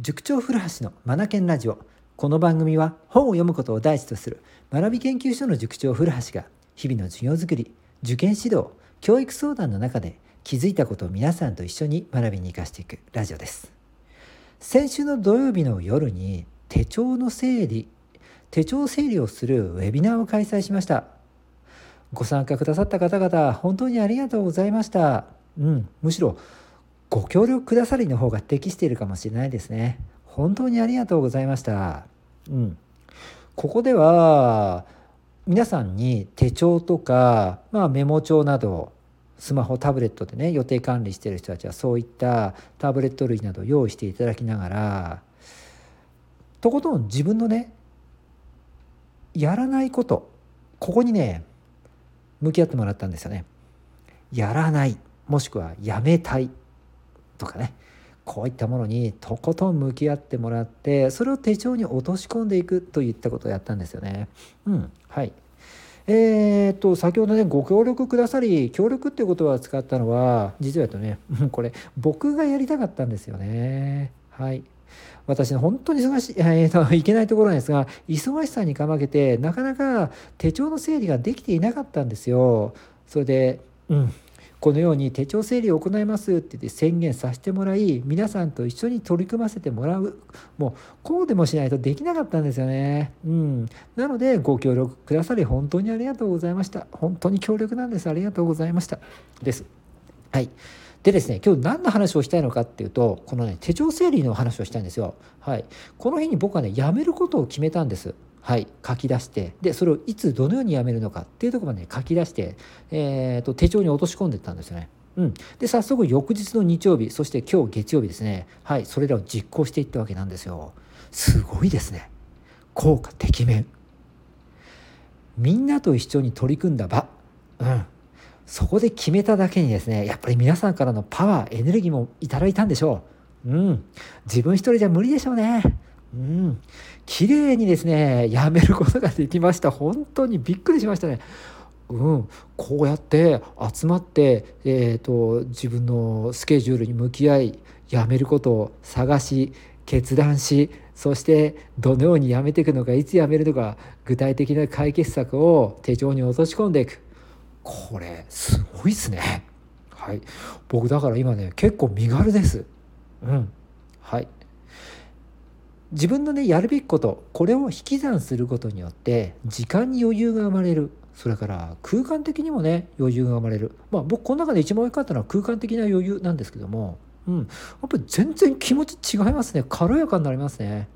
塾長古橋のマナケンラジオ。この番組は本を読むことを第一とする学び研究所の塾長古橋が日々の授業づくり受験指導教育相談の中で気づいたことを皆さんと一緒に学びに生かしていくラジオです。先週の土曜日の夜に手帳の整理手帳整理をするウェビナーを開催しました。ご参加くださった方々本当にありがとうございました。うんむしろご協力くださりの方が適しているかもしれないですね。本当にありがとうございました。うん。ここでは皆さんに手帳とか、まあ、メモ帳などスマホタブレットでね予定管理している人たちはそういったタブレット類などを用意していただきながらとことん自分のねやらないことここにね向き合ってもらったんですよね。やらないもしくはやめたいとかねこういったものにとことん向き合ってもらってそれを手帳に落とし込んでいくといったことをやったんですよね。うん、はいえー、っと先ほどねご協力くださり協力っていう言葉を使ったのは実は言うとね これ僕がやりたかったんですよね。はい私本当に忙しい、えーと、いけないところなんですが忙しさにかまけてなかなか手帳の整理ができていなかったんですよ。それでうんこのように手帳整理を行いますって言って宣言させてもらい皆さんと一緒に取り組ませてもらう。もうこうでもしないとできなかったんですよね。うん。なのでご協力くださり本当にありがとうございました。本当に協力なんです。ありがとうございました。です。はい。でですね今日何の話をしたいのかっていうとこのね手帳整理の話をしたいんですよ。はい。この日に僕はねやめることを決めたんです。はい、書き出してでそれをいつどのようにやめるのかっていうところまで、ね、書き出して、えーと、手帳に落とし込んでったんですよね。うん、で早速翌日の日曜日そして今日月曜日ですねはいそれらを実行していったわけなんですよ。すごいですね。効果てきめん。みんなと一緒に取り組んだ場、うん、そこで決めただけにですねやっぱり皆さんからのパワーエネルギーもいただいたんでしょう。うん、自分一人じゃ無理でしょうね。うん、綺麗にですねやめることができました。本当にびっくりしましたね。うん、こうやって集まって、えーと、自分のスケジュールに向き合いやめることを探し決断しそしてどのようにやめていくのかいつやめるのか具体的な解決策を手帳に落とし込んでいく。これすごいっすね。はい。僕だから今ね結構身軽です。うん。はい。自分のねやるべきことこれを引き算することによって時間に余裕が生まれる。それから空間的にもね余裕が生まれる。まあ僕この中で一番良かったのは空間的な余裕なんですけどもうん。やっぱり全然気持ち違いますね。軽やかになりますね。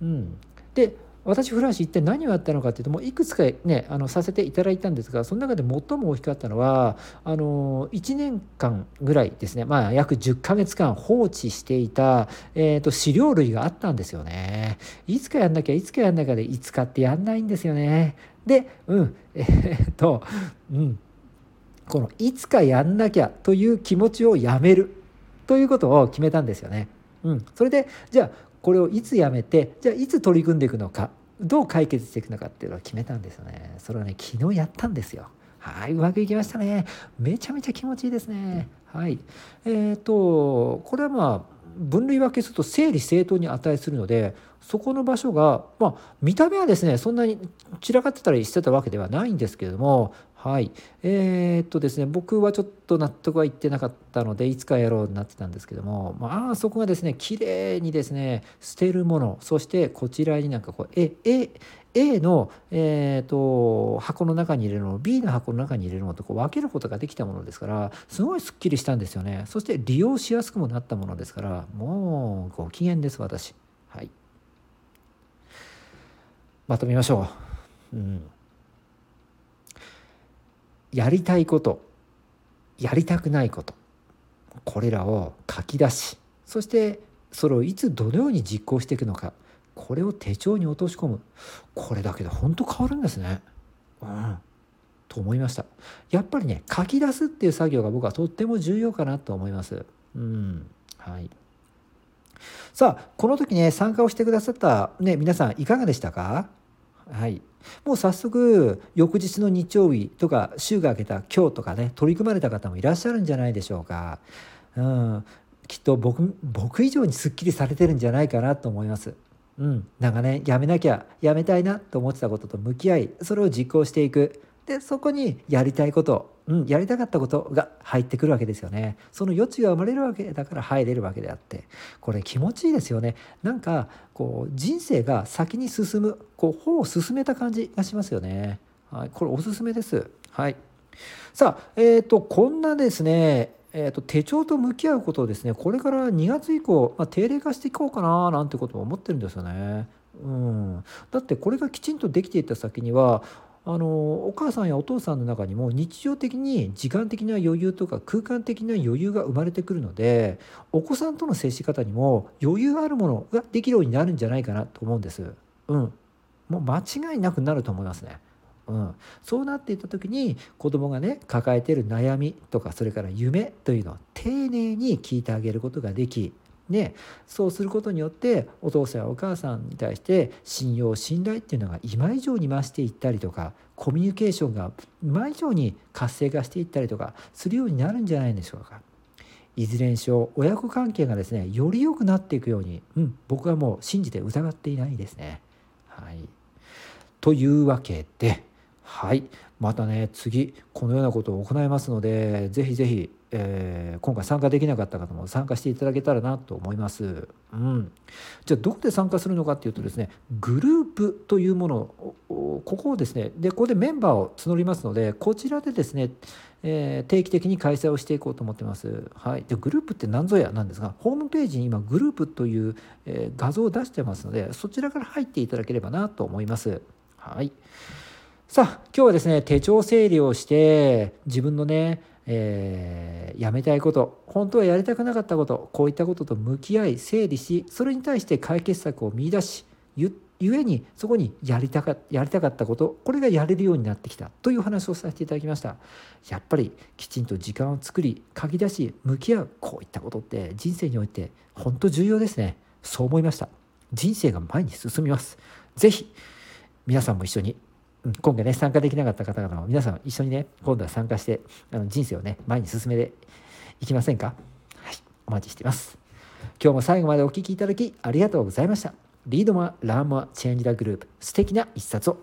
うん。で私フラッシュ一体何をやったのかっていうともういくつかねあのさせていただいたんですがその中で最も大きかったのはあの1年間ぐらいですねまあ約10ヶ月間放置していた、えーと、資料類があったんですよね。いつかやんなきゃいつかやんなきゃでいつかってやんないんですよね。でうんえー、っとうんこのいつかやんなきゃという気持ちをやめるということを決めたんですよね。うん、それでじゃあこれをいつやめてじゃあいつ取り組んでいくのかどう解決していくのかっていうのを決めたんですよね。それをね昨日やったんですよ。はいうまくいきましたね。めちゃめちゃ気持ちいいですね。はい。えーとこれはまあ分類分けすると整理整頓に値するのでそこの場所がまあ見た目はですねそんなに散らかってたりしてたわけではないんですけれどもはい。えー、っとですね僕はちょっと納得はいってなかったのでいつかやろうになってたんですけどもまあそこがですね綺麗にですね捨てるものそしてこちらになんかこう A, A, A の、えーと、箱の中に入れるの B の箱の中に入れるのとこう分けることができたものですからすごいすっきりしたんですよね。そして利用しやすくもなったものですからもうご機嫌です私。はい。まとめましょう。うん。やりたいことやりたくないことこれらを書き出しそしてそれをいつどのように実行していくのかこれを手帳に落とし込む。これだけで本当変わるんですね。うん。と思いました。やっぱりね書き出すっていう作業が僕はとっても重要かなと思います。うん。はい。さあこの時ね参加をしてくださった、ね、皆さんいかがでしたか？はい。もう早速翌日の日曜日とか週が明けた今日とかね取り組まれた方もいらっしゃるんじゃないでしょうか。うん、きっと僕僕以上にすっきりされてるんじゃないかなと思います。うん、長年やめなきゃやめたいなと思ってたことと向き合いそれを実行していく。でそこにやりたいこと、うん、やりたかったことが入ってくるわけですよね。その余地が生まれるわけだから入れるわけであって。これ気持ちいいですよね。なんかこう人生が先に進むこう歩を進めた感じがしますよね、はい、これおすすめです。はい。さあえっ、ー、とこんなですねえーと、手帳と向き合うことをですねこれから2月以降、まあ、定例化していこうかななんてことも思ってるんですよね。うん、だってこれがきちんとできていった先にはあのお母さんやお父さんの中にも日常的に時間的な余裕とか空間的な余裕が生まれてくるのでお子さんとの接し方にも余裕あるものができるようになるんじゃないかなと思うんです。うん、もう間違いなくなると思いますね。うん、そうなっていった時に子供がね抱えてる悩みとかそれから夢というのを丁寧に聞いてあげることができね、そうすることによってお父さんやお母さんに対して信用信頼っていうのが今以上に増していったりとかコミュニケーションが今以上に活性化していったりとかするようになるんじゃないでしょうか。いずれにしろ親子関係がですねより良くなっていくように、うん、僕はもう信じて疑っていないですね。はい、というわけではいまたね次このようなことを行いますのでぜひぜひ、えー、今回参加できなかった方も参加していただけたらなと思います。うん、じゃあどこで参加するのかっていうとですねグループというものここをですねでここでメンバーを募りますのでこちらでですね、えー、定期的に開催をしていこうと思ってます。はい、でグループって何ぞやなんですがホームページに今グループという、えー、画像を出してますのでそちらから入っていただければなと思います。はいさあ今日はですね手帳整理をして自分のね、えー、やめたいこと本当はやりたくなかったことこういったことと向き合い整理しそれに対して解決策を見いだしゆえにそこにやりたかやりたかったことこれがやれるようになってきたという話をさせていただきました。やっぱりきちんと時間を作り書き出し向き合うこういったことって人生において本当重要ですね。そう思いました。人生が前に進みます。是非皆さんも一緒に今回ね参加できなかった方々も皆さん一緒にね今度は参加してあの人生をね前に進めていきませんか？はいお待ちしています。今日も最後までお聴きいただきありがとうございました。 Read more, learn more, change the globe.素敵な一冊を